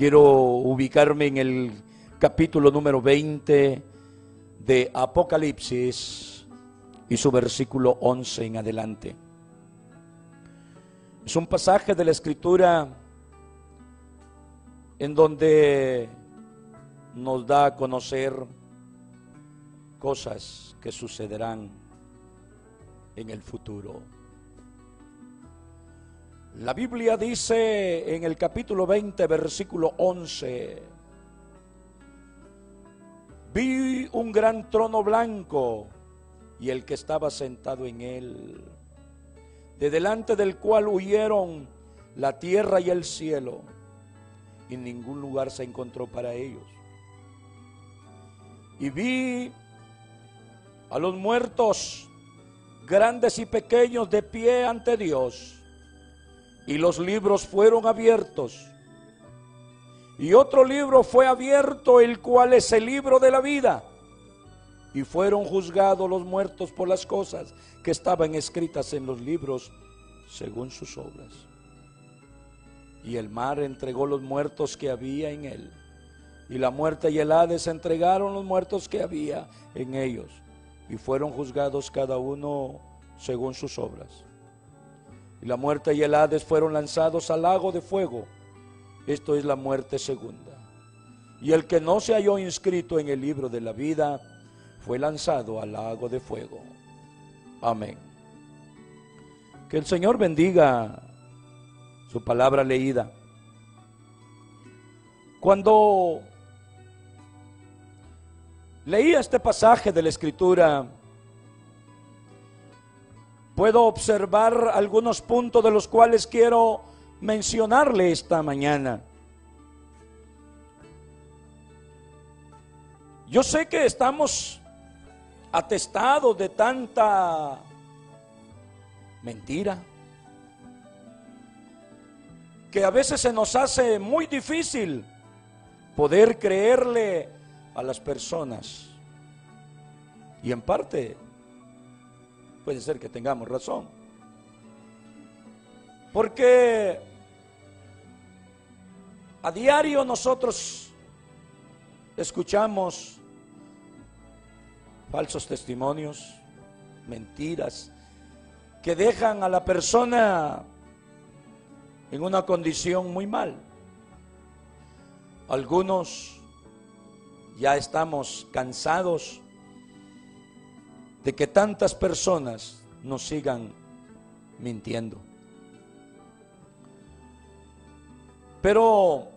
Quiero ubicarme en el capítulo número 20 de Apocalipsis y su versículo 11 en adelante. Es un pasaje de la escritura en donde nos da a conocer cosas que sucederán en el futuro. La Biblia dice en el capítulo 20, versículo 11, vi un gran trono blanco y el que estaba sentado en él, de delante del cual huyeron la tierra y el cielo, y ningún lugar se encontró para ellos. Y vi a los muertos, grandes y pequeños, de pie ante Dios y los libros fueron abiertos. Y otro libro fue abierto, el cual es el libro de la vida. Y fueron juzgados los muertos por las cosas que estaban escritas en los libros según sus obras. Y el mar entregó los muertos que había en él. Y la muerte y el Hades entregaron los muertos que había en ellos. Y fueron juzgados cada uno según sus obras. Y la muerte y el Hades fueron lanzados al lago de fuego. Esto es la muerte segunda. Y el que no se halló inscrito en el libro de la vida fue lanzado al lago de fuego. Amén. Que el Señor bendiga su palabra leída. Cuando leía este pasaje de la Escritura, puedo observar algunos puntos de los cuales quiero mencionarle esta mañana. Yo sé que estamos atestados de tanta mentira que a veces se nos hace muy difícil poder creerle a las personas. Y en parte puede ser que tengamos razón. Porque a diario nosotros escuchamos falsos testimonios, mentiras, que dejan a la persona en una condición muy mal. Algunos ya estamos cansados de que tantas personas nos sigan mintiendo. Pero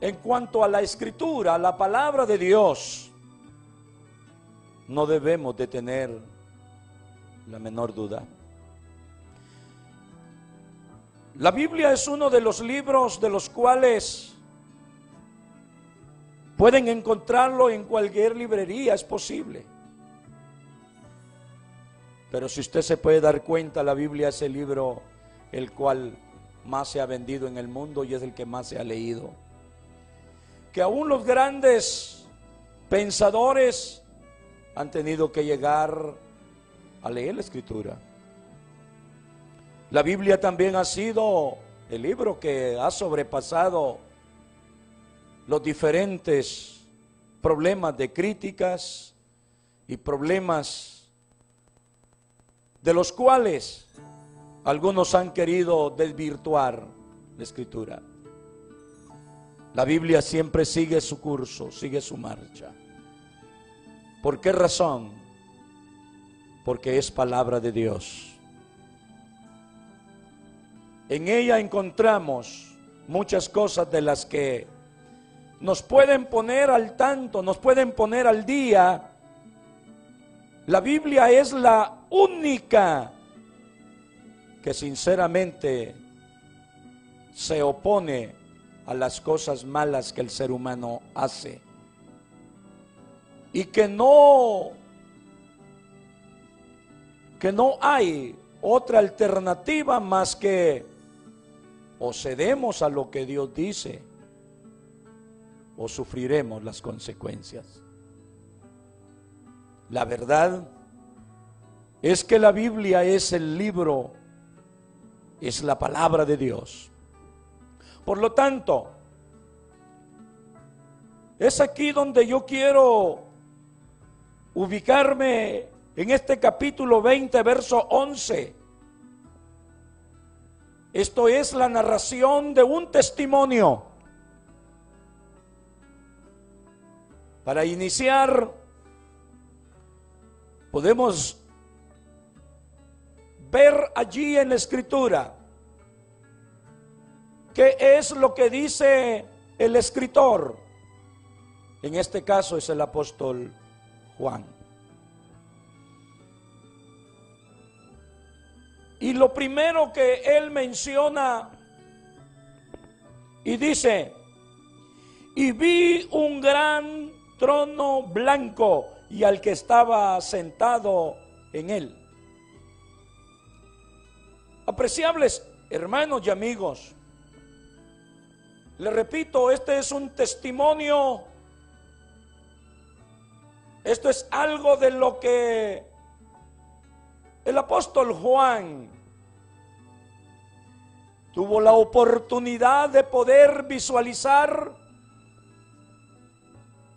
en cuanto a la escritura, la palabra de Dios, no debemos de tener la menor duda. La Biblia es uno de los libros de los cuales pueden encontrarlo en cualquier librería, es posible. Pero si usted se puede dar cuenta, la Biblia es el libro el cual más se ha vendido en el mundo y es el que más se ha leído. Que aún los grandes pensadores han tenido que llegar a leer la escritura. La Biblia también ha sido el libro que ha sobrepasado los diferentes problemas de críticas y problemas de los cuales algunos han querido desvirtuar la escritura. La Biblia siempre sigue su curso, sigue su marcha. ¿Por qué razón? Porque es palabra de Dios. En ella encontramos muchas cosas de las que nos pueden poner al tanto, nos pueden poner al día. La Biblia es la única que sinceramente se opone a las cosas malas que el ser humano hace y que no que no hay otra alternativa más que o cedemos a lo que Dios dice o sufriremos las consecuencias. La verdad es que la Biblia es el libro, es la palabra de Dios. Por lo tanto, Es aquí donde yo quiero ubicarme en este capítulo 20, verso 11. Esto es la narración de un testimonio. Para iniciar, podemos ver allí en la escritura qué es lo que dice el escritor. En este caso es el apóstol Juan. Y lo primero que él menciona y dice, y vi un gran trono blanco y al que estaba sentado en él. Apreciables hermanos y amigos, le repito, este es un testimonio, esto es algo de lo que el apóstol Juan tuvo la oportunidad de poder visualizar,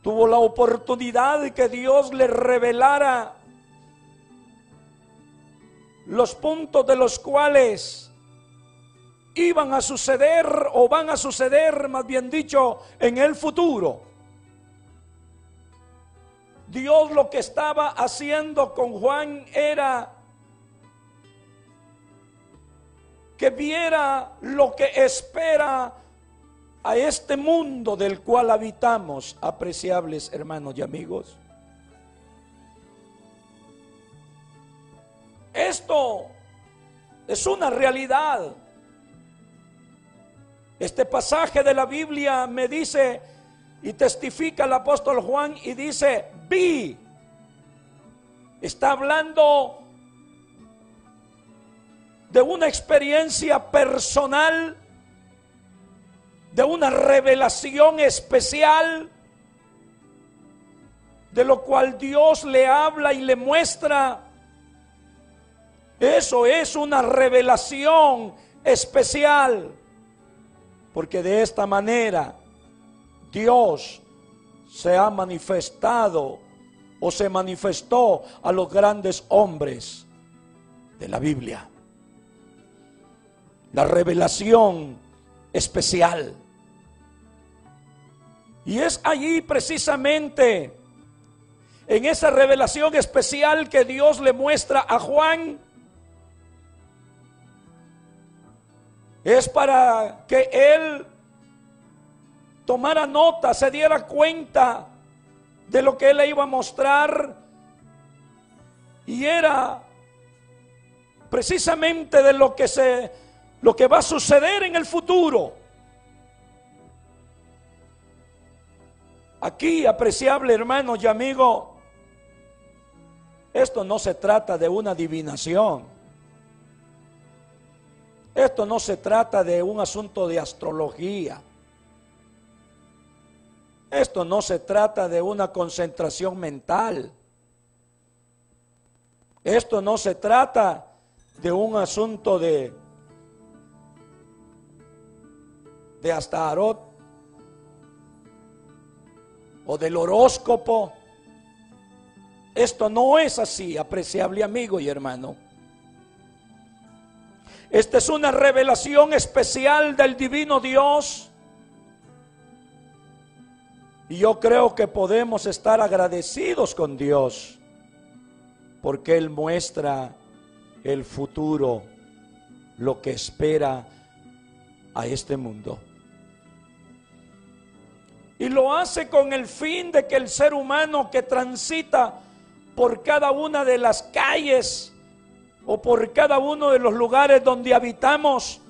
tuvo la oportunidad de que Dios le revelara los puntos de los cuales iban a suceder o van a suceder, más bien dicho, en el futuro. Dios lo que estaba haciendo con Juan era que viera lo que espera a este mundo del cual habitamos, apreciables hermanos y amigos. Esto es una realidad. Este pasaje de la Biblia me dice y testifica el apóstol Juan y dice, vi. Está hablando de una experiencia personal, de una revelación especial, de lo cual Dios le habla y le muestra. Eso es una revelación especial, porque de esta manera Dios se ha manifestado o se manifestó a los grandes hombres de la Biblia la revelación especial. Y es allí precisamente, en esa revelación especial que Dios le muestra a Juan, es para que él tomara nota, se diera cuenta de lo que él le iba a mostrar. Y era precisamente de lo que se lo que va a suceder en el futuro. Aquí, apreciable hermano y amigo, esto no se trata de una adivinación. Esto no se trata de un asunto de astrología. Esto no se trata de una concentración mental. Esto no se trata de un asunto de de Astarot o del horóscopo. Esto no es así, apreciable amigo y hermano. Esta es una revelación especial del divino Dios. Y yo creo que podemos estar agradecidos con Dios porque Él muestra el futuro, lo que espera a este mundo. Y lo hace con el fin de que el ser humano que transita por cada una de las calles o por cada uno de los lugares donde habitamos,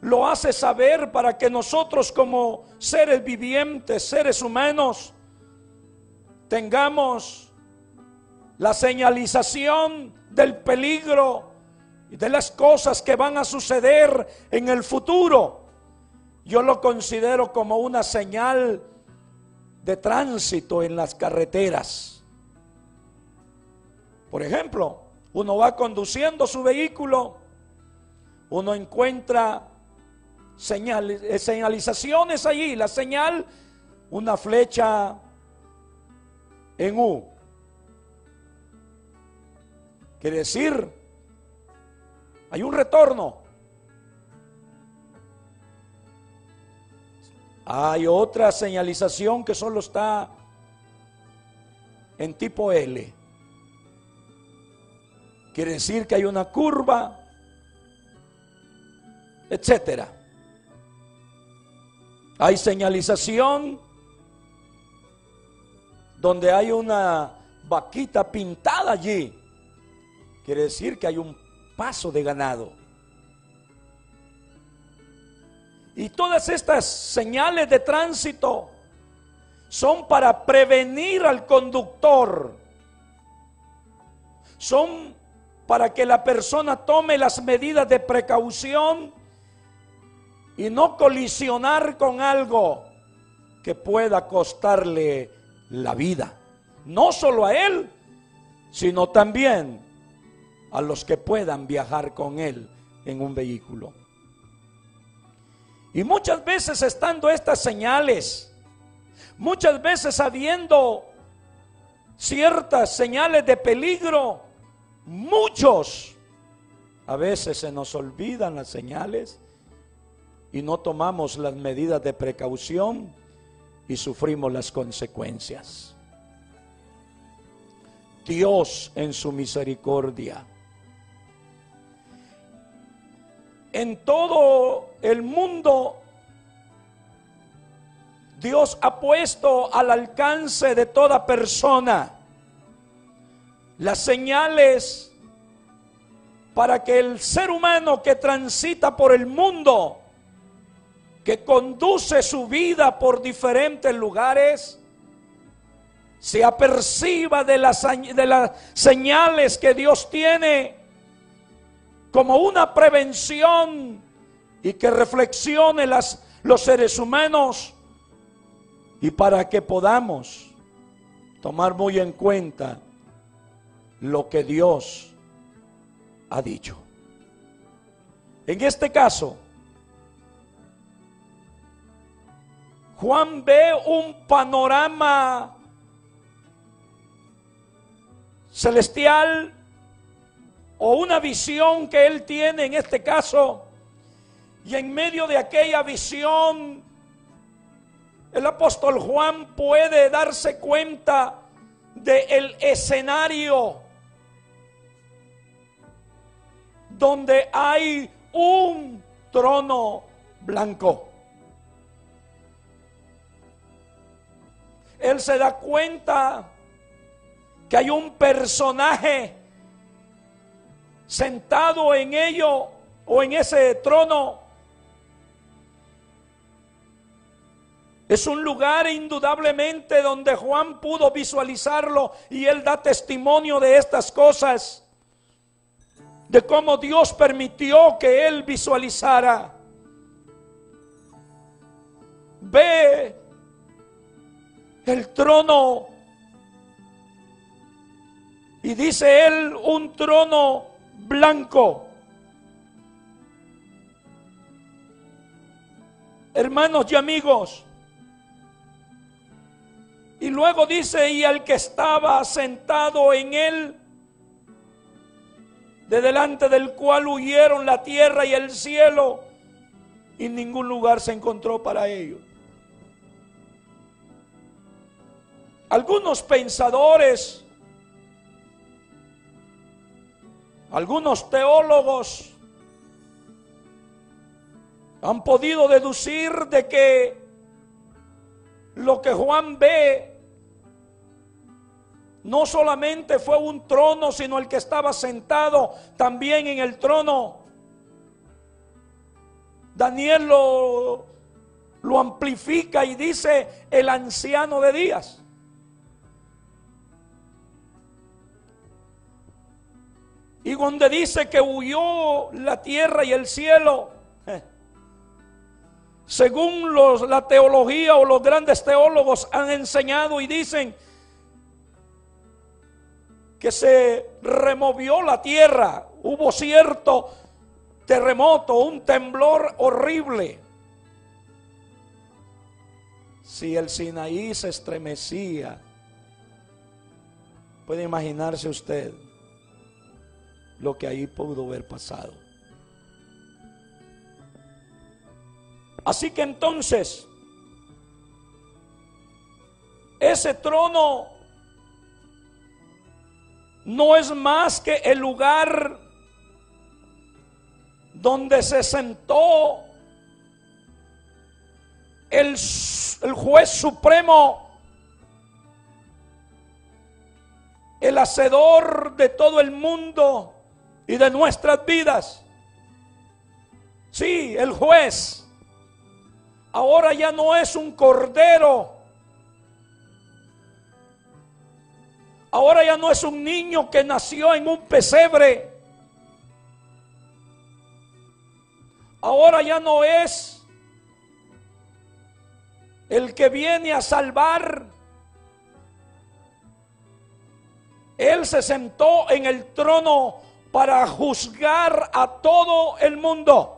lo hace saber para que nosotros como seres vivientes, seres humanos, tengamos la señalización del peligro y de las cosas que van a suceder en el futuro yo lo considero como una señal de tránsito en las carreteras. Por ejemplo, uno va conduciendo su vehículo, uno encuentra señales, eh, señalizaciones allí, la señal una flecha en U. Quiere decir, hay un retorno. Hay otra señalización que solo está en tipo L. Quiere decir que hay una curva, etcétera. Hay señalización donde hay una vaquita pintada allí. Quiere decir que hay un paso de ganado. Y todas estas señales de tránsito son para prevenir al conductor. Son para que la persona tome las medidas de precaución y no colisionar con algo que pueda costarle la vida. No solo a él, sino también a los que puedan viajar con él en un vehículo. Y muchas veces estando estas señales, muchas veces habiendo ciertas señales de peligro, muchos, a veces se nos olvidan las señales y no tomamos las medidas de precaución y sufrimos las consecuencias. Dios en su misericordia. En todo el mundo Dios ha puesto al alcance de toda persona las señales para que el ser humano que transita por el mundo, que conduce su vida por diferentes lugares, se aperciba de las, de las señales que Dios tiene como una prevención y que reflexione las, los seres humanos y para que podamos tomar muy en cuenta lo que Dios ha dicho. En este caso, Juan ve un panorama celestial o una visión que él tiene en este caso. Y en medio de aquella visión, el apóstol Juan puede darse cuenta del escenario donde hay un trono blanco. Él se da cuenta que hay un personaje sentado en ello o en ese trono. Es un lugar indudablemente donde Juan pudo visualizarlo y él da testimonio de estas cosas, de cómo Dios permitió que él visualizara. Ve el trono y dice él un trono blanco. Hermanos y amigos. Y luego dice, y al que estaba sentado en él, de delante del cual huyeron la tierra y el cielo, y ningún lugar se encontró para ellos. Algunos pensadores Algunos teólogos han podido deducir de que lo que Juan ve no solamente fue un trono, sino el que estaba sentado también en el trono. Daniel lo, lo amplifica y dice el anciano de días. Y donde dice que huyó la tierra y el cielo, según los, la teología o los grandes teólogos han enseñado y dicen que se removió la tierra, hubo cierto terremoto, un temblor horrible. Si el Sinaí se estremecía, puede imaginarse usted lo que ahí pudo haber pasado. Así que entonces, ese trono no es más que el lugar donde se sentó el, juez supremo, el hacedor de todo el mundo y de nuestras vidas. Sí, el juez ahora ya no es un cordero. Ahora ya no es un niño que nació en un pesebre. Ahora ya no es el que viene a salvar. Él se sentó en el trono para juzgar a todo el mundo.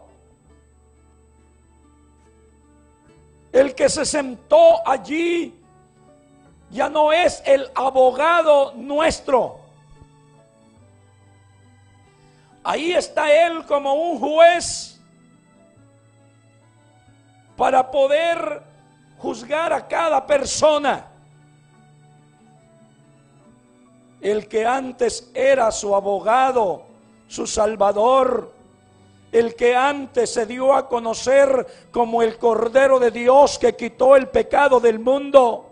El que se sentó allí ya no es el abogado nuestro. Ahí está Él como un juez para poder juzgar a cada persona. El que antes era su abogado, su salvador, el que antes se dio a conocer como el Cordero de Dios que quitó el pecado del mundo.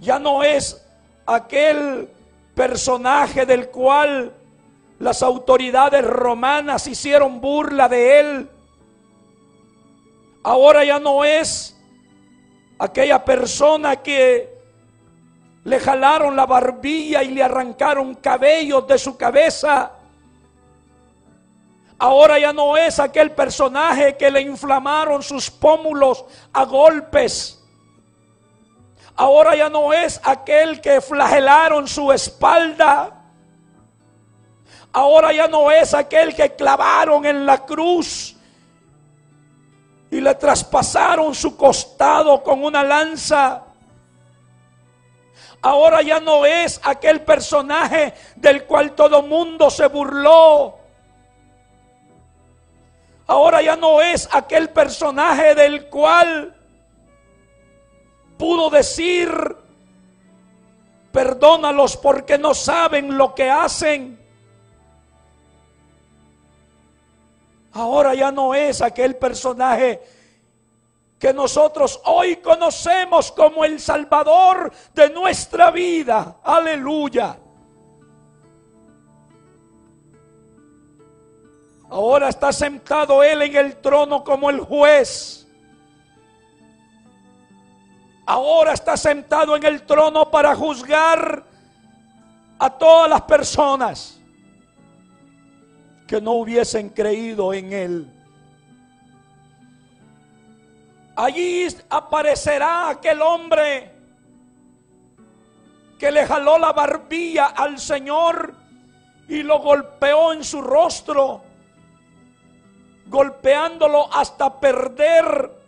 Ya no es aquel personaje del cual las autoridades romanas hicieron burla de él. Ahora ya no es aquella persona que le jalaron la barbilla y le arrancaron cabellos de su cabeza. Ahora ya no es aquel personaje que le inflamaron sus pómulos a golpes. Ahora ya no es aquel que flagelaron su espalda. Ahora ya no es aquel que clavaron en la cruz y le traspasaron su costado con una lanza. Ahora ya no es aquel personaje del cual todo mundo se burló. Ahora ya no es aquel personaje del cual pudo decir, perdónalos porque no saben lo que hacen. Ahora ya no es aquel personaje que nosotros hoy conocemos como el Salvador de nuestra vida. Aleluya. Ahora está sentado Él en el trono como el juez. Ahora está sentado en el trono para juzgar a todas las personas que no hubiesen creído en Él. Allí aparecerá aquel hombre que le jaló la barbilla al Señor y lo golpeó en su rostro, golpeándolo hasta perder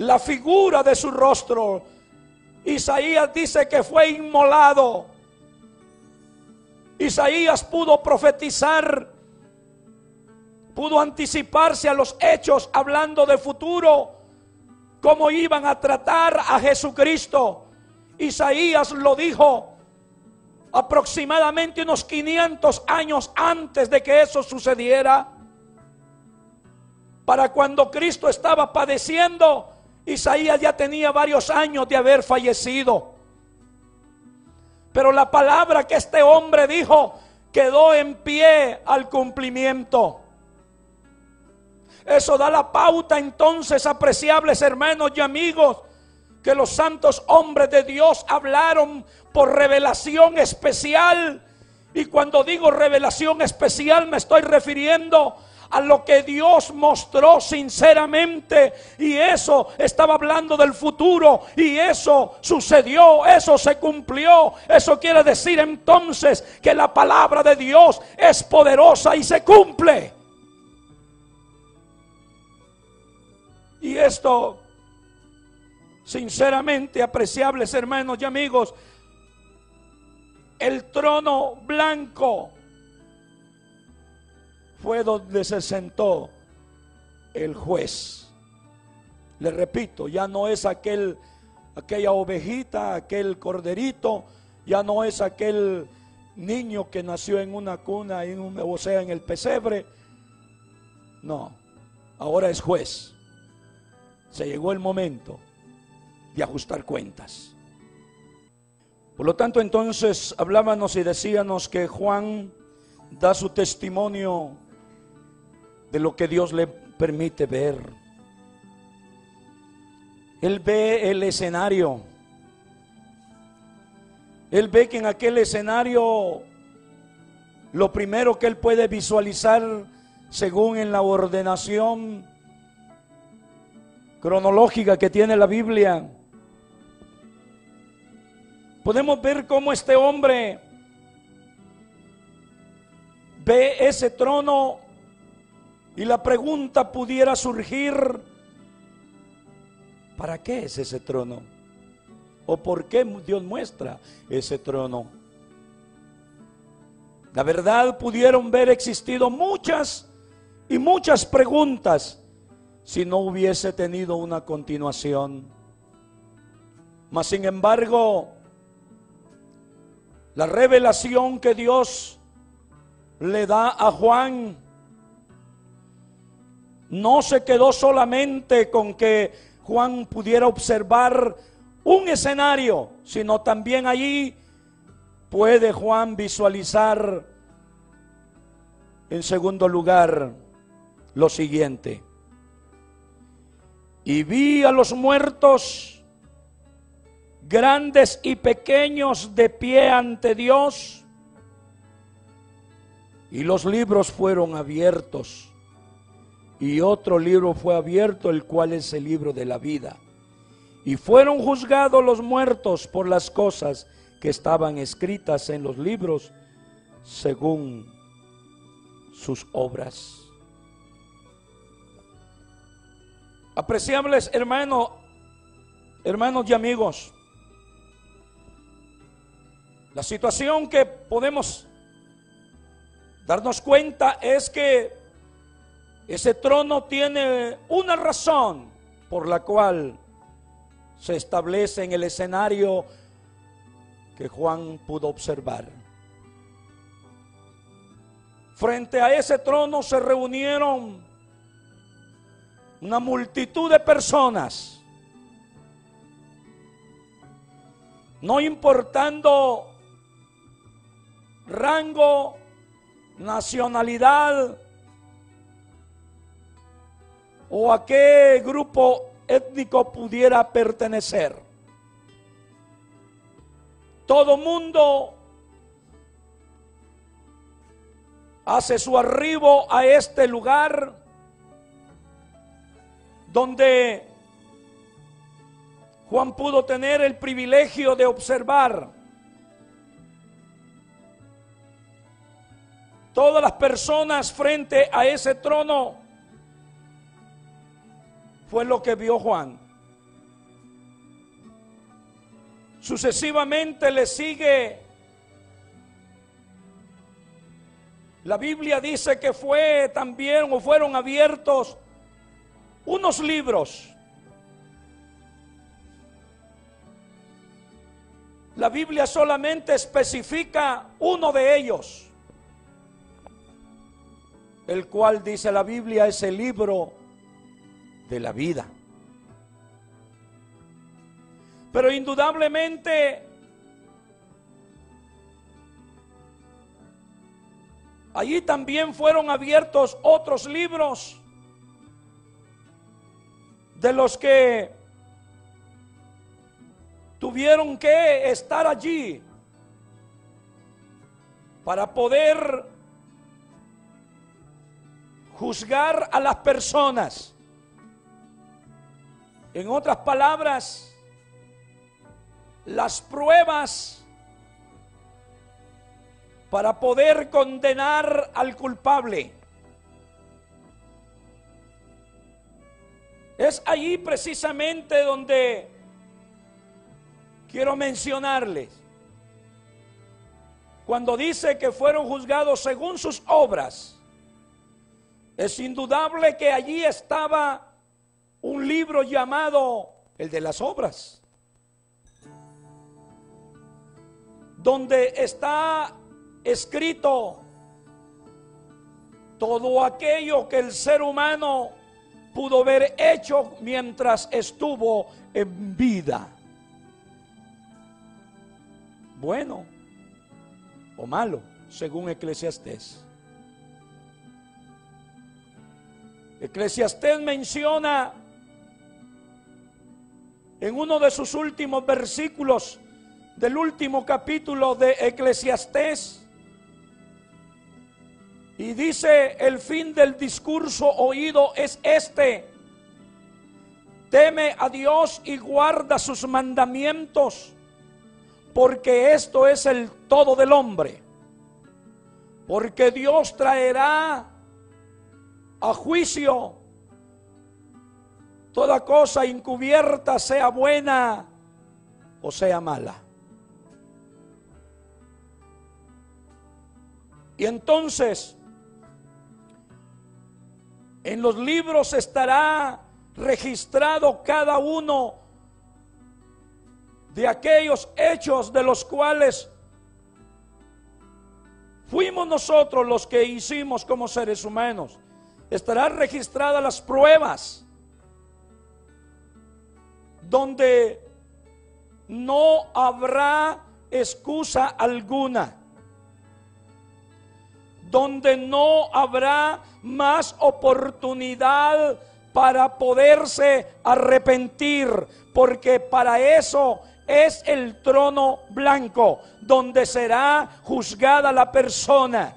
la figura de su rostro. Isaías dice que fue inmolado. Isaías pudo profetizar pudo anticiparse a los hechos hablando de futuro, cómo iban a tratar a Jesucristo. Isaías lo dijo aproximadamente unos 500 años antes de que eso sucediera. Para cuando Cristo estaba padeciendo, Isaías ya tenía varios años de haber fallecido. Pero la palabra que este hombre dijo quedó en pie al cumplimiento. Eso da la pauta entonces, apreciables hermanos y amigos, que los santos hombres de Dios hablaron por revelación especial. Y cuando digo revelación especial me estoy refiriendo a lo que Dios mostró sinceramente. Y eso estaba hablando del futuro. Y eso sucedió, eso se cumplió. Eso quiere decir entonces que la palabra de Dios es poderosa y se cumple. esto, sinceramente, apreciables hermanos y amigos, el trono blanco fue donde se sentó el juez. Le repito, ya no es aquel aquella ovejita, aquel corderito, ya no es aquel niño que nació en una cuna, en un, o sea, en el pesebre. No, ahora es juez. Se llegó el momento de ajustar cuentas. Por lo tanto, entonces hablábamos y decíamos que Juan da su testimonio de lo que Dios le permite ver. Él ve el escenario. Él ve que en aquel escenario lo primero que él puede visualizar según en la ordenación cronológica que tiene la Biblia, podemos ver cómo este hombre ve ese trono y la pregunta pudiera surgir, ¿para qué es ese trono? ¿O por qué Dios muestra ese trono? La verdad pudieron ver existido muchas y muchas preguntas si no hubiese tenido una continuación. Mas sin embargo, la revelación que Dios le da a Juan no se quedó solamente con que Juan pudiera observar un escenario, sino también allí puede Juan visualizar en segundo lugar lo siguiente. Y vi a los muertos, grandes y pequeños, de pie ante Dios, y los libros fueron abiertos, y otro libro fue abierto, el cual es el libro de la vida. Y fueron juzgados los muertos por las cosas que estaban escritas en los libros según sus obras. Apreciables hermanos, hermanos y amigos, la situación que podemos darnos cuenta es que ese trono tiene una razón por la cual se establece en el escenario que Juan pudo observar. Frente a ese trono se reunieron una multitud de personas, no importando rango, nacionalidad o a qué grupo étnico pudiera pertenecer. Todo mundo hace su arribo a este lugar donde Juan pudo tener el privilegio de observar todas las personas frente a ese trono. Fue lo que vio Juan. Sucesivamente le sigue. La Biblia dice que fue también o fueron abiertos unos libros. La Biblia solamente especifica uno de ellos, el cual dice la Biblia es el libro de la vida. Pero indudablemente allí también fueron abiertos otros libros de los que tuvieron que estar allí para poder juzgar a las personas. En otras palabras, las pruebas para poder condenar al culpable. Es allí precisamente donde quiero mencionarles. Cuando dice que fueron juzgados según sus obras, es indudable que allí estaba un libro llamado el de las obras, donde está escrito todo aquello que el ser humano pudo haber hecho mientras estuvo en vida. Bueno o malo, según Eclesiastés. Eclesiastés menciona en uno de sus últimos versículos del último capítulo de Eclesiastés y dice, el fin del discurso oído es este. Teme a Dios y guarda sus mandamientos, porque esto es el todo del hombre. Porque Dios traerá a juicio toda cosa encubierta, sea buena o sea mala. Y entonces en los libros estará registrado cada uno de aquellos hechos de los cuales fuimos nosotros los que hicimos como seres humanos. Estarán registradas las pruebas donde no habrá excusa alguna donde no habrá más oportunidad para poderse arrepentir, porque para eso es el trono blanco, donde será juzgada la persona.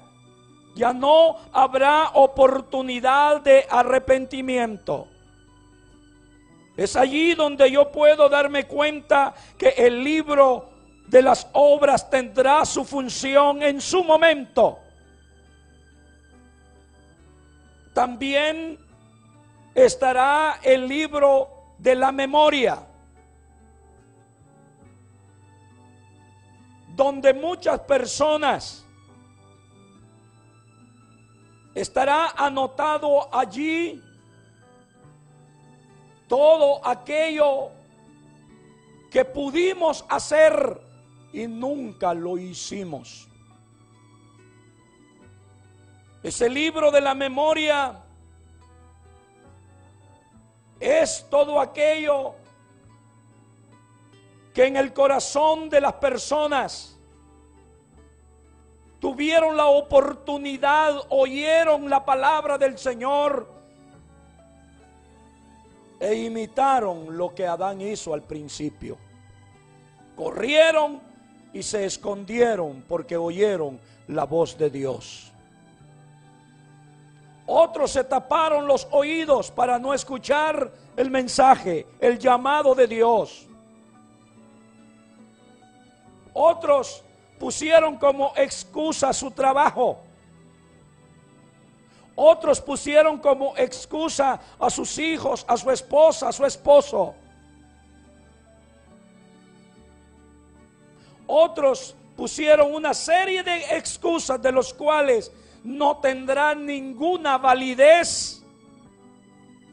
Ya no habrá oportunidad de arrepentimiento. Es allí donde yo puedo darme cuenta que el libro de las obras tendrá su función en su momento. También estará el libro de la memoria, donde muchas personas estará anotado allí todo aquello que pudimos hacer y nunca lo hicimos. Ese libro de la memoria es todo aquello que en el corazón de las personas tuvieron la oportunidad, oyeron la palabra del Señor e imitaron lo que Adán hizo al principio. Corrieron y se escondieron porque oyeron la voz de Dios. Otros se taparon los oídos para no escuchar el mensaje, el llamado de Dios. Otros pusieron como excusa su trabajo. Otros pusieron como excusa a sus hijos, a su esposa, a su esposo. Otros pusieron una serie de excusas de los cuales no tendrá ninguna validez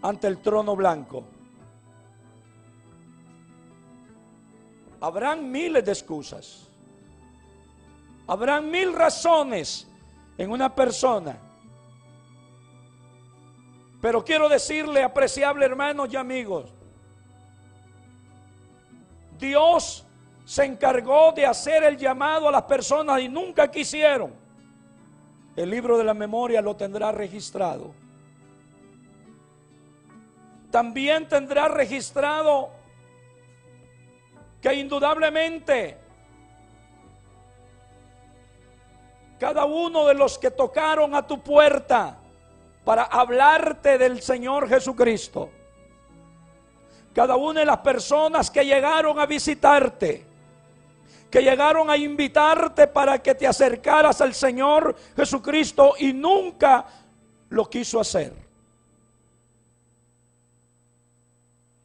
ante el trono blanco. Habrán miles de excusas. Habrán mil razones en una persona. Pero quiero decirle, apreciable hermanos y amigos, Dios se encargó de hacer el llamado a las personas y nunca quisieron el libro de la memoria lo tendrá registrado. También tendrá registrado que indudablemente cada uno de los que tocaron a tu puerta para hablarte del Señor Jesucristo, cada una de las personas que llegaron a visitarte, que llegaron a invitarte para que te acercaras al Señor Jesucristo y nunca lo quiso hacer.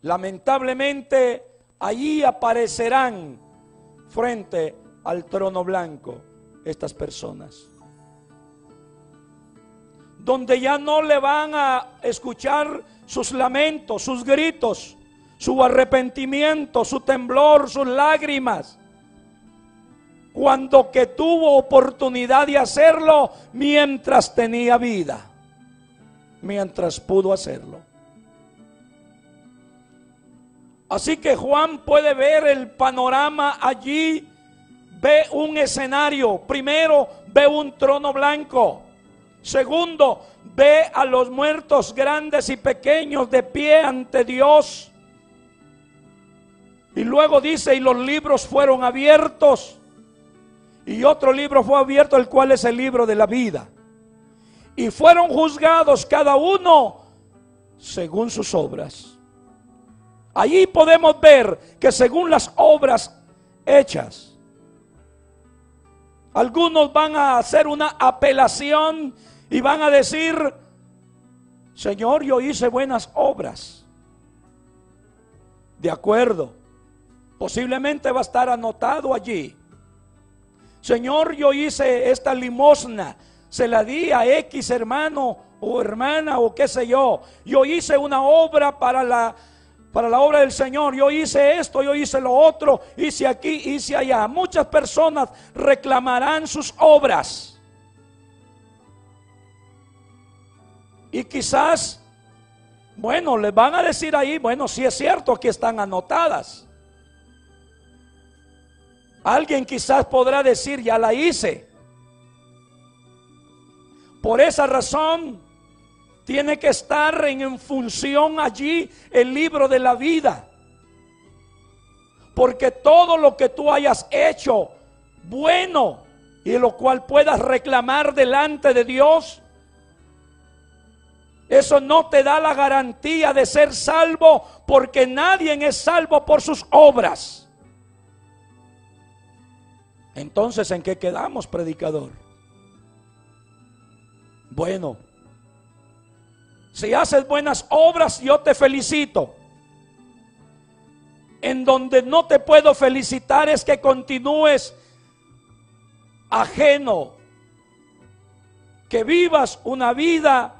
lamentablemente allí aparecerán frente al trono blanco estas personas. Donde ya no le van a escuchar sus lamentos, sus gritos, su arrepentimiento, su temblor, sus lágrimas. Cuando que tuvo oportunidad de hacerlo mientras tenía vida, mientras pudo hacerlo. Así que Juan puede ver el panorama allí, ve un escenario. Primero, ve un trono blanco. Segundo, ve a los muertos grandes y pequeños de pie ante Dios. Y luego dice, y los libros fueron abiertos. Y otro libro fue abierto, el cual es el libro de la vida. Y fueron juzgados cada uno según sus obras. Allí podemos ver que según las obras hechas, algunos van a hacer una apelación y van a decir, Señor, yo hice buenas obras. De acuerdo. Posiblemente va a estar anotado allí. Señor, yo hice esta limosna. Se la di a X hermano o hermana o qué sé yo. Yo hice una obra para la para la obra del Señor. Yo hice esto, yo hice lo otro, hice aquí, hice allá. Muchas personas reclamarán sus obras. Y quizás, bueno, les van a decir ahí, bueno, si es cierto, que están anotadas. Alguien quizás podrá decir, ya la hice. Por esa razón, tiene que estar en función allí el libro de la vida. Porque todo lo que tú hayas hecho bueno y lo cual puedas reclamar delante de Dios, eso no te da la garantía de ser salvo porque nadie es salvo por sus obras. Entonces, ¿en qué quedamos, predicador? Bueno, si haces buenas obras, yo te felicito. En donde no te puedo felicitar es que continúes ajeno, que vivas una vida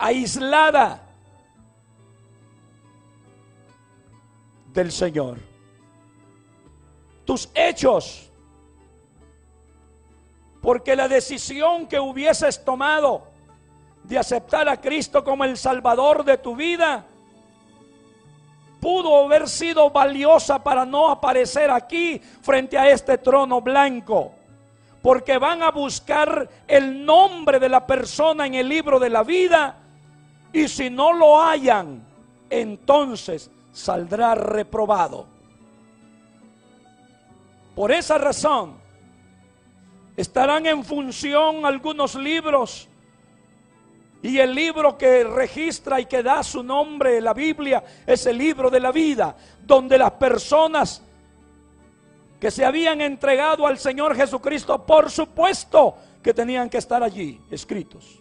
aislada del Señor. Tus hechos, porque la decisión que hubieses tomado de aceptar a Cristo como el Salvador de tu vida, pudo haber sido valiosa para no aparecer aquí frente a este trono blanco. Porque van a buscar el nombre de la persona en el libro de la vida y si no lo hallan, entonces saldrá reprobado. Por esa razón, estarán en función algunos libros y el libro que registra y que da su nombre, la Biblia, es el libro de la vida, donde las personas que se habían entregado al Señor Jesucristo, por supuesto que tenían que estar allí escritos.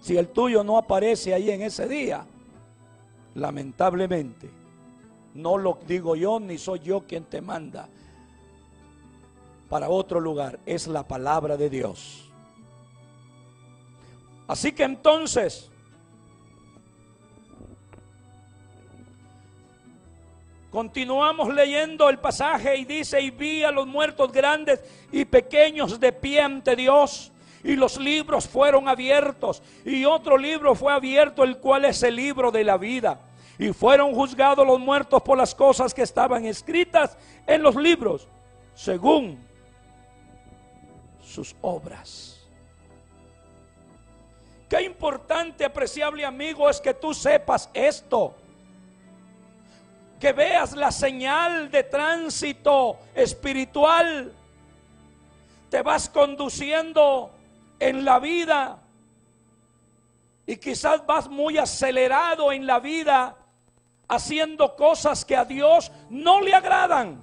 Si el tuyo no aparece ahí en ese día, lamentablemente, no lo digo yo ni soy yo quien te manda para otro lugar, es la palabra de Dios. Así que entonces, continuamos leyendo el pasaje y dice, y vi a los muertos grandes y pequeños de pie ante Dios. Y los libros fueron abiertos. Y otro libro fue abierto, el cual es el libro de la vida. Y fueron juzgados los muertos por las cosas que estaban escritas en los libros, según sus obras. Qué importante, apreciable amigo, es que tú sepas esto. Que veas la señal de tránsito espiritual. Te vas conduciendo en la vida. Y quizás vas muy acelerado en la vida haciendo cosas que a Dios no le agradan.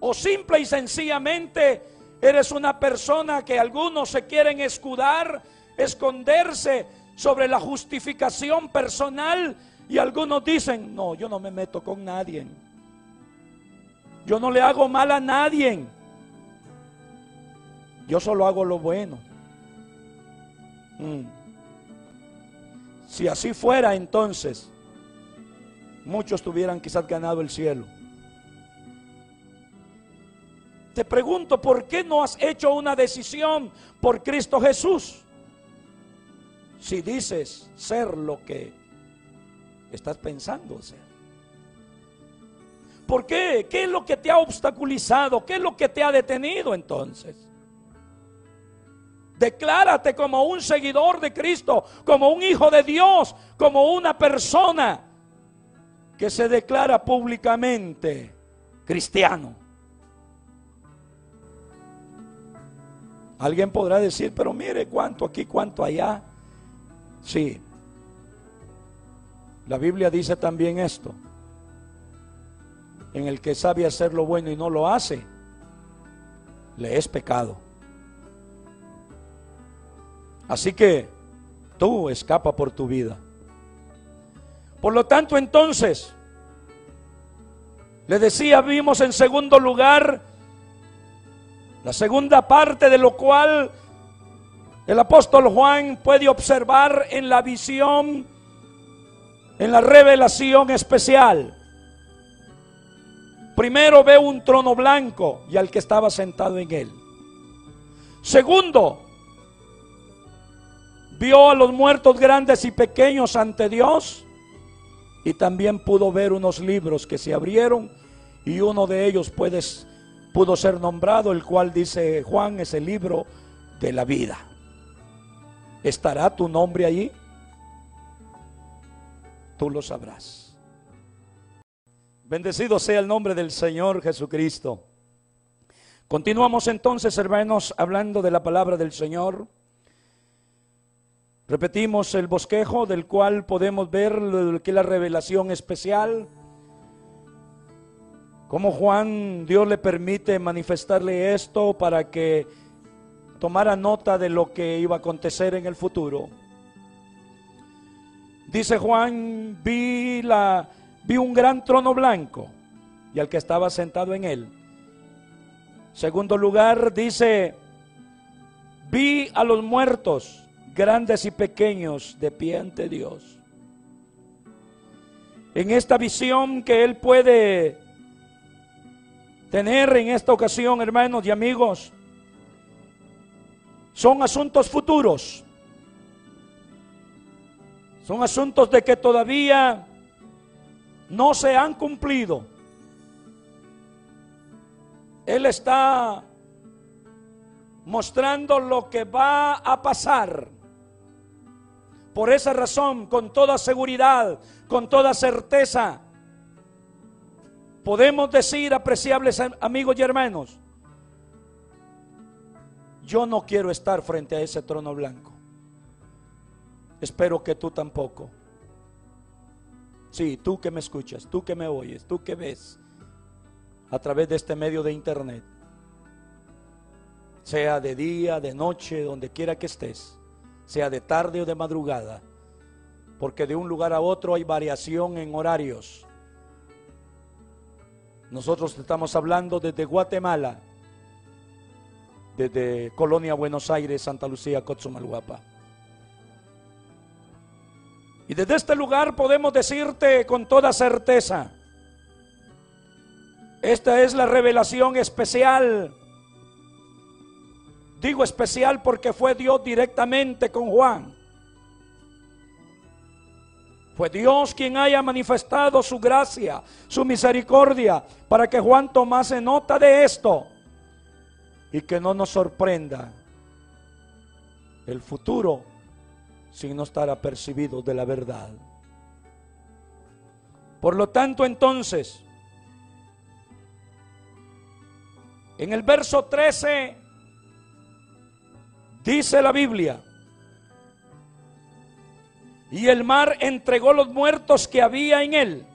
O simple y sencillamente Eres una persona que algunos se quieren escudar, esconderse sobre la justificación personal y algunos dicen, no, yo no me meto con nadie. Yo no le hago mal a nadie. Yo solo hago lo bueno. Mm. Si así fuera entonces, muchos tuvieran quizás ganado el cielo. Te pregunto, ¿por qué no has hecho una decisión por Cristo Jesús? Si dices ser lo que estás pensando ser. ¿Por qué? ¿Qué es lo que te ha obstaculizado? ¿Qué es lo que te ha detenido entonces? Declárate como un seguidor de Cristo, como un hijo de Dios, como una persona que se declara públicamente cristiano. Alguien podrá decir, pero mire cuánto aquí, cuánto allá. Sí. La Biblia dice también esto. En el que sabe hacer lo bueno y no lo hace, le es pecado. Así que tú escapa por tu vida. Por lo tanto, entonces, le decía, vimos en segundo lugar la segunda parte de lo cual el apóstol Juan puede observar en la visión, en la revelación especial. Primero ve un trono blanco y al que estaba sentado en él. Segundo, vio a los muertos grandes y pequeños ante Dios y también pudo ver unos libros que se abrieron y uno de ellos pudo ser nombrado, el cual dice Juan es el libro de la vida. ¿Estará tu nombre allí? Tú lo sabrás. Bendecido sea el nombre del Señor Jesucristo. Continuamos entonces, hermanos, hablando de la palabra del Señor. Repetimos el bosquejo del cual podemos ver que la revelación especial como Juan, Dios le permite manifestarle esto para que tomara nota de lo que iba a acontecer en el futuro. Dice Juan, vi, la, vi un gran trono blanco y al que estaba sentado en él. Segundo lugar, dice, vi a los muertos, grandes y pequeños, de pie ante Dios. En esta visión que él puede tener en esta ocasión, hermanos y amigos, son asuntos futuros. Son asuntos de que todavía no se han cumplido. Él está mostrando lo que va a pasar. Por esa razón, con toda seguridad, con toda certeza, podemos decir, apreciables amigos y hermanos, yo no quiero estar frente a ese trono blanco. Espero que tú tampoco. Sí, tú que me escuchas, tú que me oyes, tú que ves a través de este medio de internet, sea de día, de noche, donde quiera que estés, sea de tarde o de madrugada, porque de un lugar a otro hay variación en horarios. Nosotros estamos hablando desde Guatemala, desde Colonia Buenos Aires, Santa Lucía, Cotzumalguapa. Y desde este lugar podemos decirte con toda certeza, esta es la revelación especial. Digo especial porque fue Dios directamente con Juan. Fue Dios quien haya manifestado su gracia, su misericordia, para que Juan tomase nota de esto y que no nos sorprenda el futuro sin no estar apercibidos de la verdad. Por lo tanto, entonces, en el verso 13 dice la Biblia, y el mar entregó los muertos que había en él.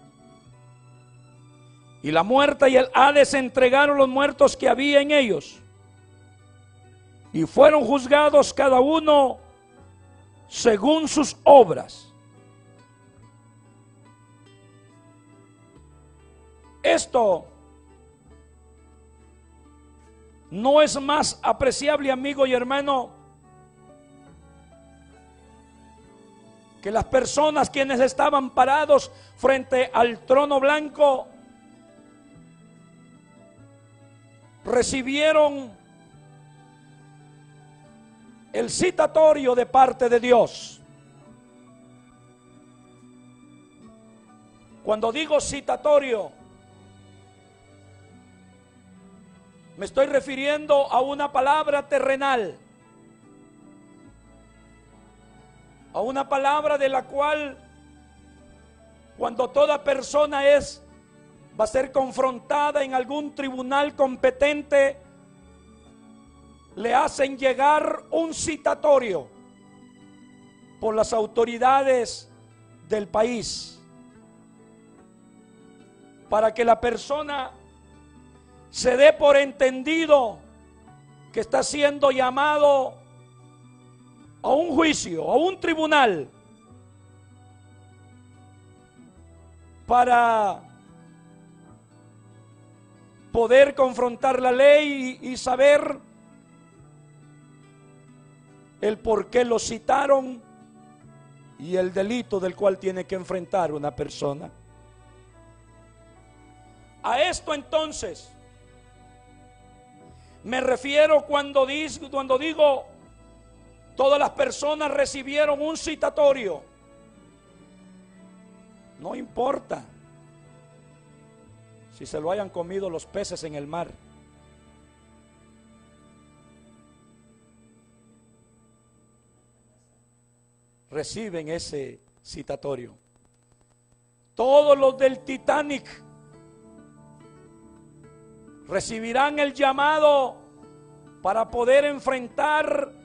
Y la muerta y el Hades entregaron los muertos que había en ellos. Y fueron juzgados cada uno según sus obras. Esto no es más apreciable, amigo y hermano, que las personas quienes estaban parados frente al trono blanco recibieron el citatorio de parte de Dios. Cuando digo citatorio, me estoy refiriendo a una palabra terrenal, a una palabra de la cual cuando toda persona es va a ser confrontada en algún tribunal competente, le hacen llegar un citatorio por las autoridades del país para que la persona se dé por entendido que está siendo llamado a un juicio, a un tribunal, para poder confrontar la ley y, saber el por qué lo citaron y el delito del cual tiene que enfrentar una persona. A esto entonces me refiero cuando, cuando digo todas las personas recibieron un citatorio. No importa si se lo hayan comido los peces en el mar. Reciben ese citatorio. Todos los del Titanic recibirán el llamado para poder enfrentar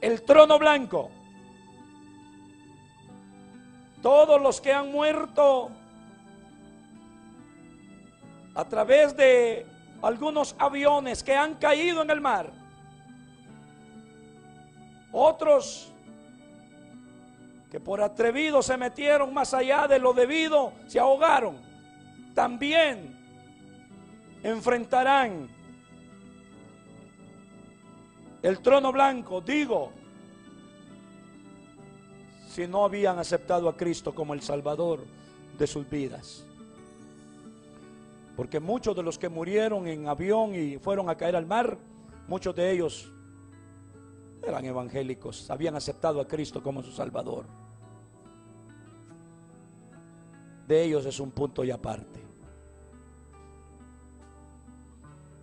el trono blanco. Todos los que han muerto a través de algunos aviones que han caído en el mar. Otros que por atrevidos se metieron más allá de lo debido, se ahogaron. También enfrentarán el trono blanco, digo, si no habían aceptado a Cristo como el Salvador de sus vidas. Porque muchos de los que murieron en avión y fueron a caer al mar, muchos de ellos eran evangélicos, habían aceptado a Cristo como su Salvador. De ellos es un punto y aparte.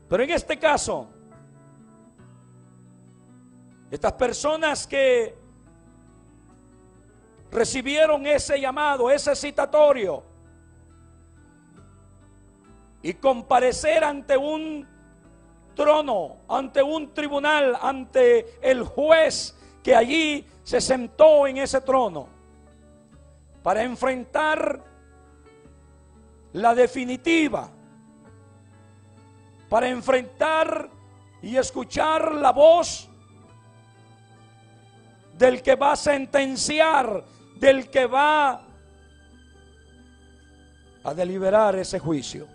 Pero en este caso, estas personas que recibieron ese llamado, ese citatorio, y comparecer ante un trono, ante un tribunal, ante el juez que allí se sentó en ese trono para enfrentar la definitiva, para enfrentar y escuchar la voz del que va a sentenciar, del que va a deliberar ese juicio.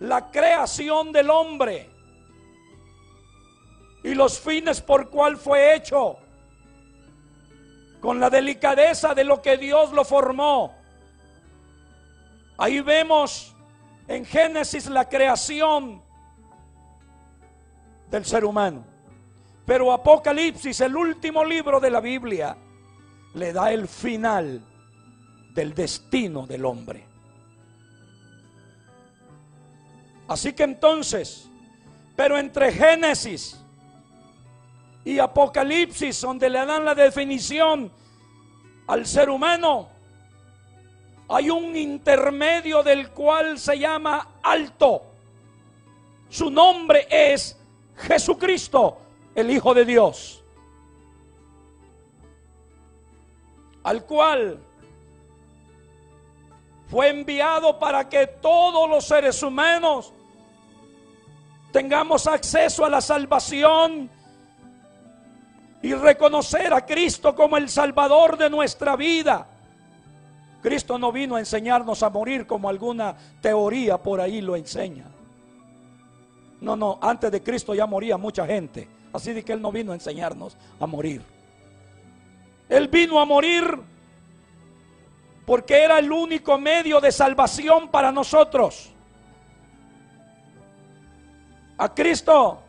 la creación del hombre y los fines por cual fue hecho, con la delicadeza de lo que Dios lo formó. Ahí vemos en Génesis la creación del ser humano. Pero Apocalipsis, el último libro de la Biblia, le da el final del destino del hombre. Así que entonces, pero entre Génesis y Apocalipsis, donde le dan la definición al ser humano, hay un intermedio del cual se llama alto. Su nombre es Jesucristo, el Hijo de Dios. Al cual fue enviado para que todos los seres humanos tengamos acceso a la salvación y reconocer a Cristo como el Salvador de nuestra vida. Cristo no vino a enseñarnos a morir como alguna teoría por ahí lo enseña. No, no, antes de Cristo ya moría mucha gente. Así de que Él no vino a enseñarnos a morir. Él vino a morir porque era el único medio de salvación para nosotros. A Cristo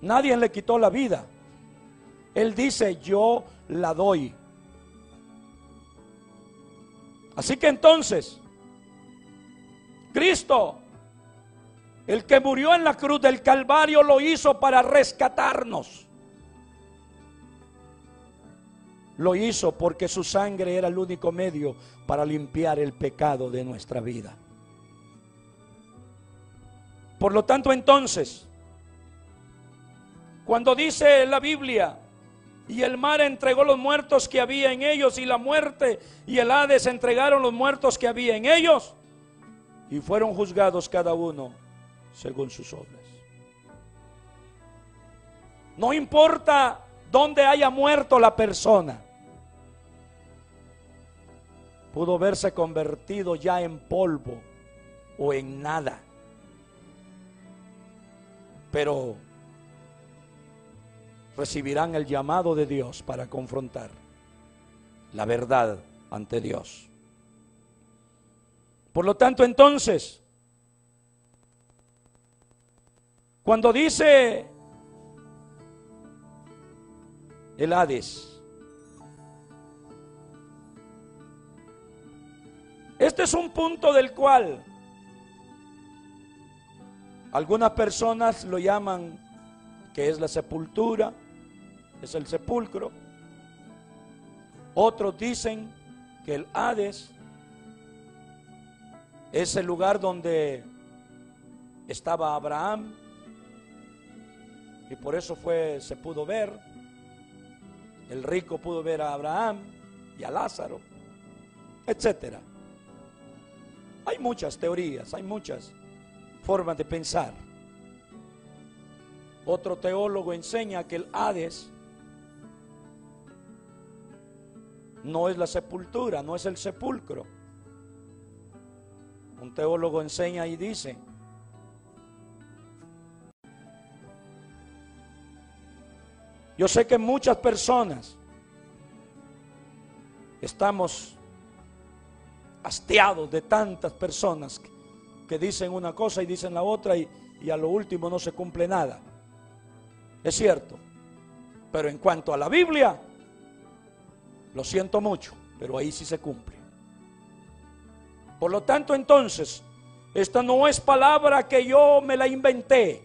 nadie le quitó la vida. Él dice, yo la doy. Así que entonces, Cristo, el que murió en la cruz del Calvario, lo hizo para rescatarnos. Lo hizo porque su sangre era el único medio para limpiar el pecado de nuestra vida. Por lo tanto, entonces, cuando dice la Biblia, y el mar entregó los muertos que había en ellos, y la muerte y el Hades entregaron los muertos que había en ellos, y fueron juzgados cada uno según sus obras. No importa dónde haya muerto la persona, pudo verse convertido ya en polvo o en nada. Pero recibirán el llamado de Dios para confrontar la verdad ante Dios. Por lo tanto, entonces, cuando dice el Hades, Este es un punto del cual algunas personas lo llaman que es la sepultura, es el sepulcro. Otros dicen que el Hades es el lugar donde estaba Abraham y por eso fue se pudo ver. El rico pudo ver a Abraham y a Lázaro, etcétera. Hay muchas teorías, hay muchas formas de pensar. Otro teólogo enseña que el Hades no es la sepultura, no es el sepulcro. Un teólogo enseña y dice, yo sé que muchas personas estamos hastiados de tantas personas que, dicen una cosa y dicen la otra y, y a lo último no se cumple nada. Es cierto. Pero en cuanto a la Biblia, lo siento mucho, pero ahí sí se cumple. Por lo tanto, entonces, esta no es palabra que yo me la inventé.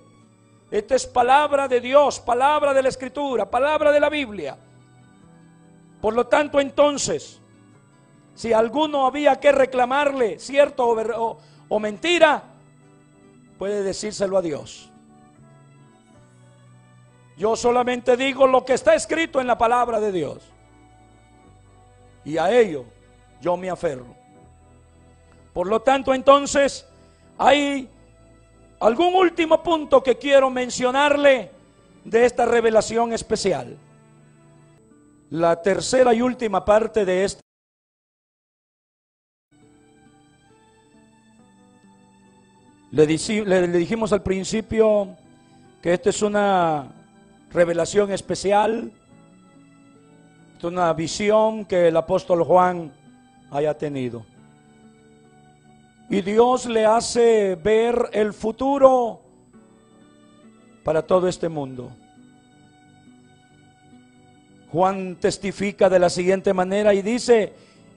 Esta es palabra de Dios, palabra de la Escritura, palabra de la Biblia. Por lo tanto, entonces, si alguno había que reclamarle, cierto o, mentira, puede decírselo a Dios. Yo solamente digo lo que está escrito en la palabra de Dios. Y a ello yo me aferro. Por lo tanto, entonces, hay algún último punto que quiero mencionarle de esta revelación especial. La tercera y última parte de esta Le, dijimos al principio que esta es una revelación especial, es una visión que el apóstol Juan haya tenido. Y Dios le hace ver el futuro para todo este mundo. Juan testifica de la siguiente manera y dice,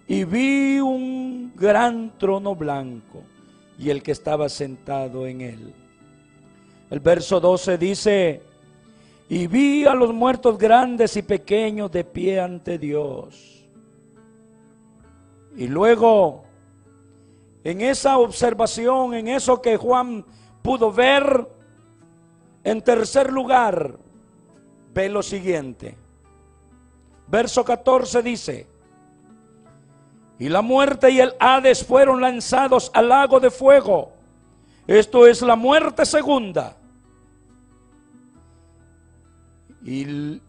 y vi un gran trono blanco y el que estaba sentado en él. El verso 12 dice, y vi a los muertos grandes y pequeños de pie ante Dios. Y luego, en esa observación, en eso que Juan pudo ver, en tercer lugar, ve lo siguiente. Verso 14 dice, y la muerte y el Hades fueron lanzados al lago de fuego. Esto es la muerte segunda. Y,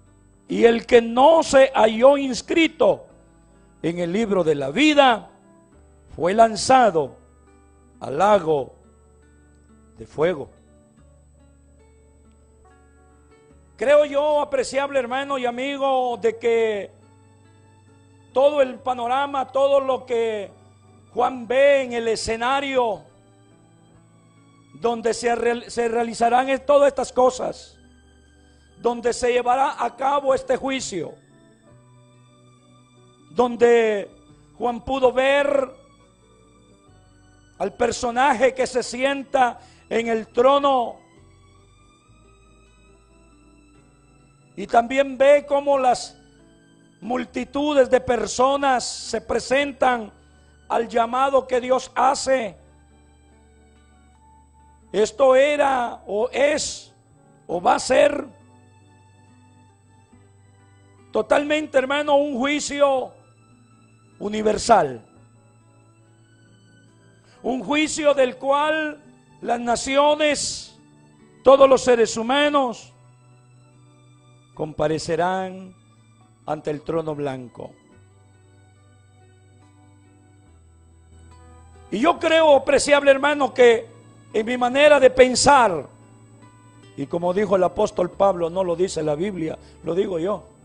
y el que no se halló inscrito en el libro de la vida fue lanzado al lago de fuego. Creo yo, apreciable hermano y amigo, de que todo el panorama, todo lo que Juan ve en el escenario donde se, realizarán todas estas cosas, donde se llevará a cabo este juicio, donde Juan pudo ver al personaje que se sienta en el trono y también ve cómo las multitudes de personas se presentan al llamado que Dios hace. Esto era o es o va a ser totalmente, hermano, un juicio universal. Un juicio del cual las naciones, todos los seres humanos, comparecerán ante el trono blanco. Y yo creo, apreciable hermano, que en mi manera de pensar, y como dijo el apóstol Pablo, no lo dice la Biblia, lo digo yo.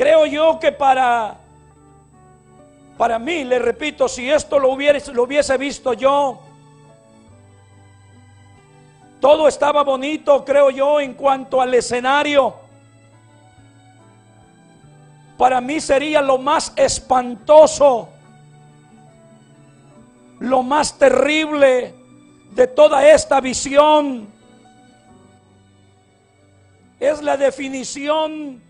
Creo yo que para, para mí, le repito, si esto lo hubiese, lo hubiese visto yo, todo estaba bonito, creo yo, en cuanto al escenario para mí sería lo más espantoso, lo más terrible de toda esta visión. Es la definición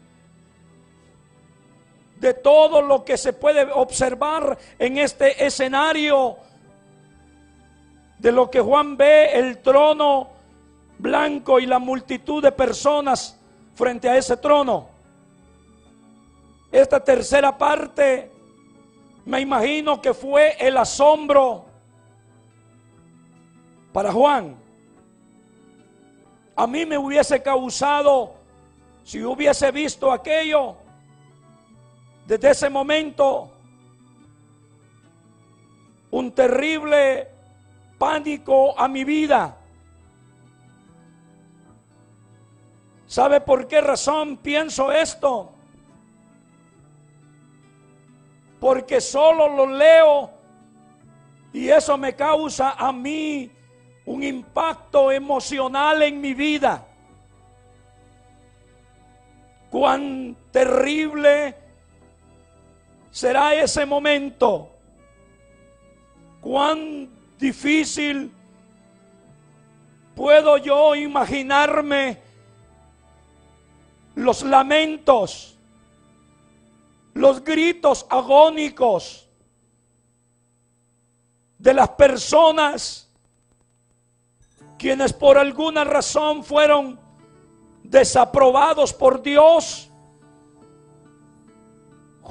de todo lo que se puede observar en este escenario, de lo que Juan ve, el trono blanco y la multitud de personas frente a ese trono. Esta tercera parte, me imagino que fue el asombro para Juan. A mí me hubiese causado, si hubiese visto aquello, desde ese momento, un terrible pánico a mi vida. ¿Sabe por qué razón pienso esto? porque solo lo leo y eso me causa a mí un impacto emocional en mi vida. Cuán terrible será ese momento. Cuán difícil puedo yo imaginarme los lamentos los gritos agónicos de las personas quienes por alguna razón fueron desaprobados por Dios,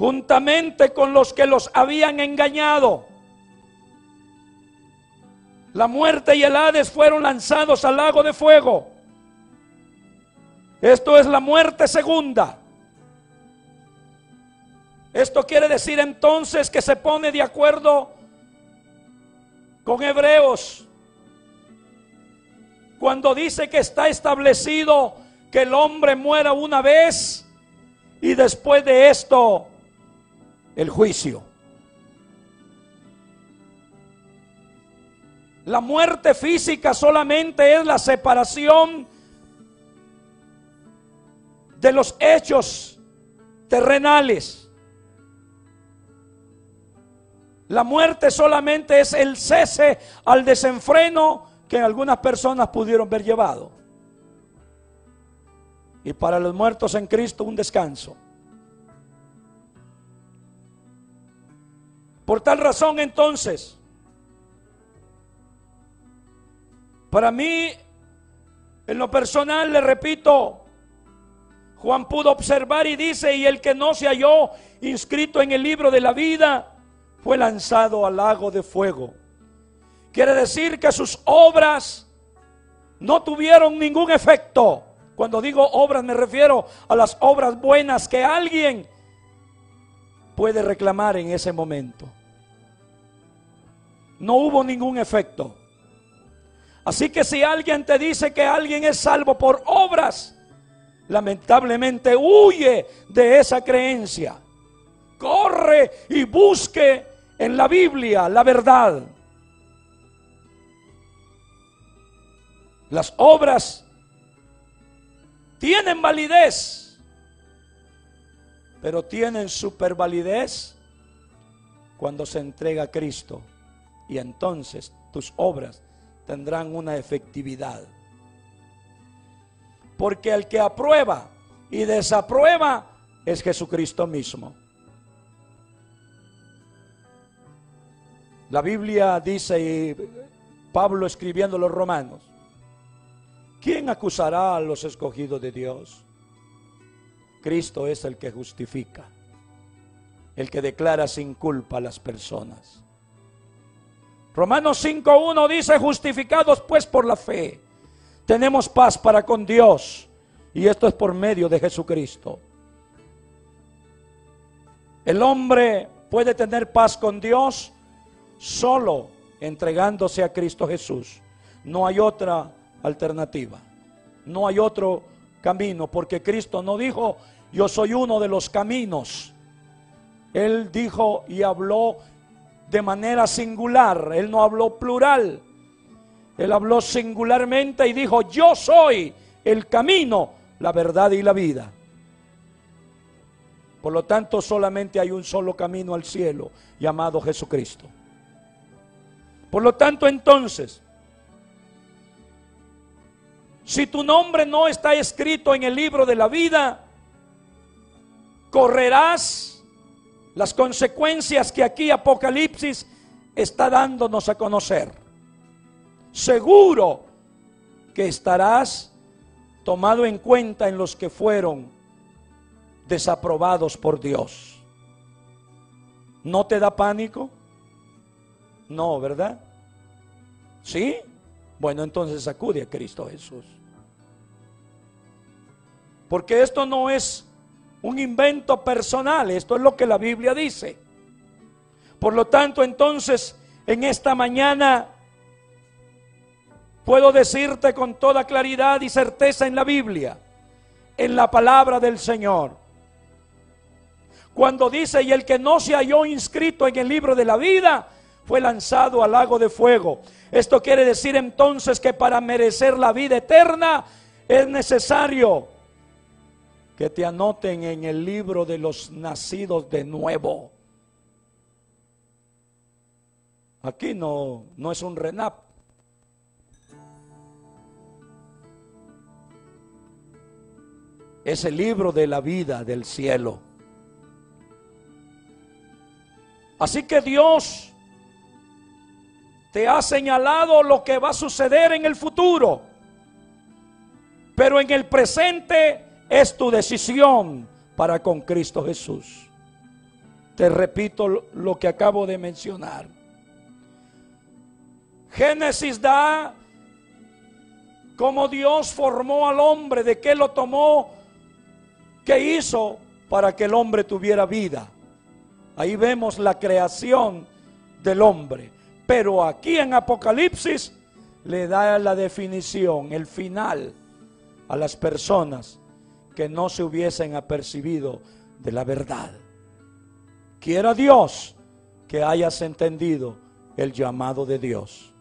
juntamente con los que los habían engañado. La muerte y el Hades fueron lanzados al lago de fuego. Esto es la muerte segunda. Esto quiere decir entonces que se pone de acuerdo con Hebreos cuando dice que está establecido que el hombre muera una vez y después de esto el juicio. La muerte física solamente es la separación de los hechos terrenales. La muerte solamente es el cese al desenfreno que algunas personas pudieron ver llevado. Y para los muertos en Cristo un descanso. Por tal razón entonces, para mí, en lo personal, le repito, Juan pudo observar y dice, y el que no se halló inscrito en el libro de la vida fue lanzado al lago de fuego. Quiere decir que sus obras no tuvieron ningún efecto. Cuando digo obras me refiero a las obras buenas que alguien puede reclamar en ese momento. No hubo ningún efecto. Así que si alguien te dice que alguien es salvo por obras, lamentablemente huye de esa creencia. Corre y busque en la Biblia la verdad. Las obras tienen validez, pero tienen supervalidez cuando se entrega a Cristo. Y entonces tus obras tendrán una efectividad. Porque el que aprueba y desaprueba es Jesucristo mismo. La Biblia dice, y Pablo escribiendo a los romanos, ¿quién acusará a los escogidos de Dios? Cristo es el que justifica, el que declara sin culpa a las personas. Romanos 5.1 dice, justificados pues por la fe tenemos paz para con Dios. Y esto es por medio de Jesucristo. El hombre puede tener paz con Dios solo entregándose a Cristo Jesús. No hay otra alternativa. No hay otro camino, porque Cristo no dijo, yo soy uno de los caminos. Él dijo y habló de manera singular, él no habló plural. Él habló singularmente y dijo, yo soy el camino, la verdad y la vida. Por lo tanto, solamente hay un solo camino al cielo, llamado Jesucristo. Por lo tanto, entonces, si tu nombre no está escrito en el libro de la vida, correrás las consecuencias que aquí Apocalipsis está dándonos a conocer seguro que estarás tomado en cuenta en los que fueron desaprobados por Dios. ¿No te da pánico? No, ¿verdad? ¿Sí? Bueno, entonces acude a Cristo Jesús. Porque esto no es un invento personal, esto es lo que la Biblia dice. Por lo tanto, entonces, en esta mañana Puedo decirte con toda claridad y certeza en la Biblia, en la palabra del Señor. Cuando dice, y el que no se halló inscrito en el libro de la vida, fue lanzado al lago de fuego. Esto quiere decir entonces que para merecer la vida eterna es necesario que te anoten en el libro de los nacidos de nuevo. Aquí no, no es un renap. es el libro de la vida del cielo. Así que Dios te ha señalado lo que va a suceder en el futuro. Pero en el presente es tu decisión para con Cristo Jesús. Te repito lo que acabo de mencionar. Génesis da cómo Dios formó al hombre, de que lo tomó ¿Qué hizo para que el hombre tuviera vida? Ahí vemos la creación del hombre. Pero aquí en Apocalipsis le da la definición, el final a las personas que no se hubiesen apercibido de la verdad. Quiera Dios que hayas entendido el llamado de Dios.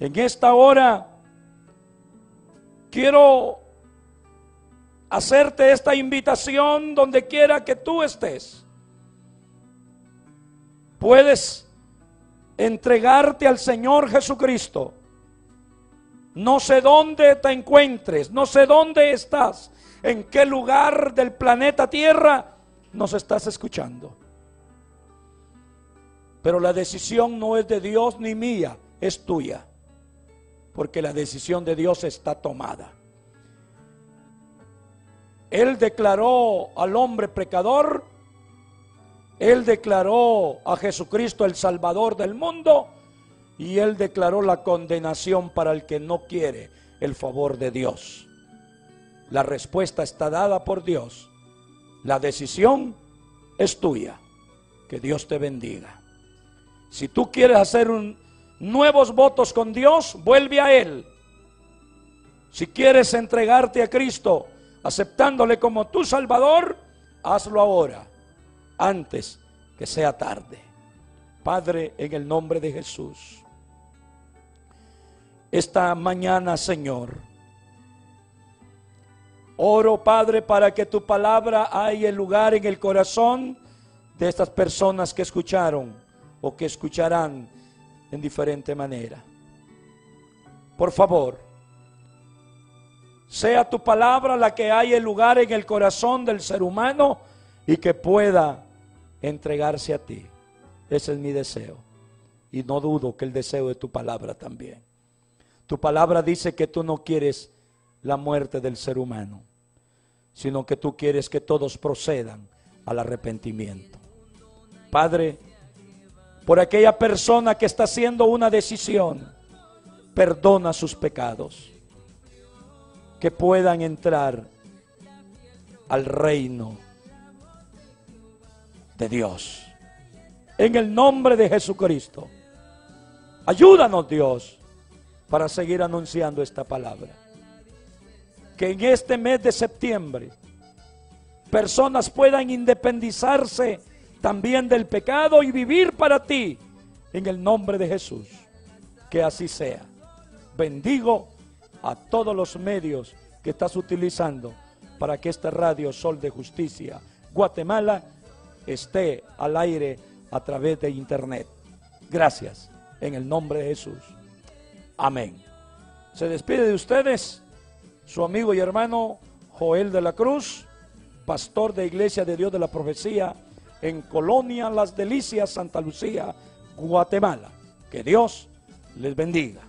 En esta hora quiero hacerte esta invitación donde quiera que tú estés. Puedes entregarte al Señor Jesucristo. No sé dónde te encuentres, no sé dónde estás, en qué lugar del planeta Tierra nos estás escuchando. Pero la decisión no es de Dios ni mía, es tuya. Porque la decisión de Dios está tomada. Él declaró al hombre pecador, Él declaró a Jesucristo el Salvador del mundo y Él declaró la condenación para el que no quiere el favor de Dios. La respuesta está dada por Dios. La decisión es tuya. Que Dios te bendiga. Si tú quieres hacer nuevos votos con Dios, vuelve a Él. Si quieres entregarte a Cristo, aceptándole como tu Salvador, hazlo ahora, antes que sea tarde. Padre, en el nombre de Jesús, esta mañana, Señor, oro, Padre, para que tu palabra haya lugar en el corazón de estas personas que escucharon o que escucharán en diferente manera. Por favor, sea tu palabra la que haya lugar en el corazón del ser humano y que pueda entregarse a ti. Ese es mi deseo. Y no dudo que el deseo de tu palabra también. Tu palabra dice que tú no quieres la muerte del ser humano, sino que tú quieres que todos procedan al arrepentimiento. Padre, por aquella persona que está haciendo una decisión, perdona sus pecados que puedan entrar al reino de Dios. En el nombre de Jesucristo. Ayúdanos Dios para seguir anunciando esta palabra. Que en este mes de septiembre personas puedan independizarse también del pecado y vivir para ti en el nombre de Jesús. Que así sea. Bendigo a todos los medios que estás utilizando para que esta radio Sol de Justicia Guatemala esté al aire a través de internet. Gracias en el nombre de Jesús. Amén. Se despide de ustedes su amigo y hermano Joel de la Cruz, pastor de Iglesia de Dios de la Profecía en Colonia Las Delicias, Santa Lucía, Guatemala. Que Dios les bendiga.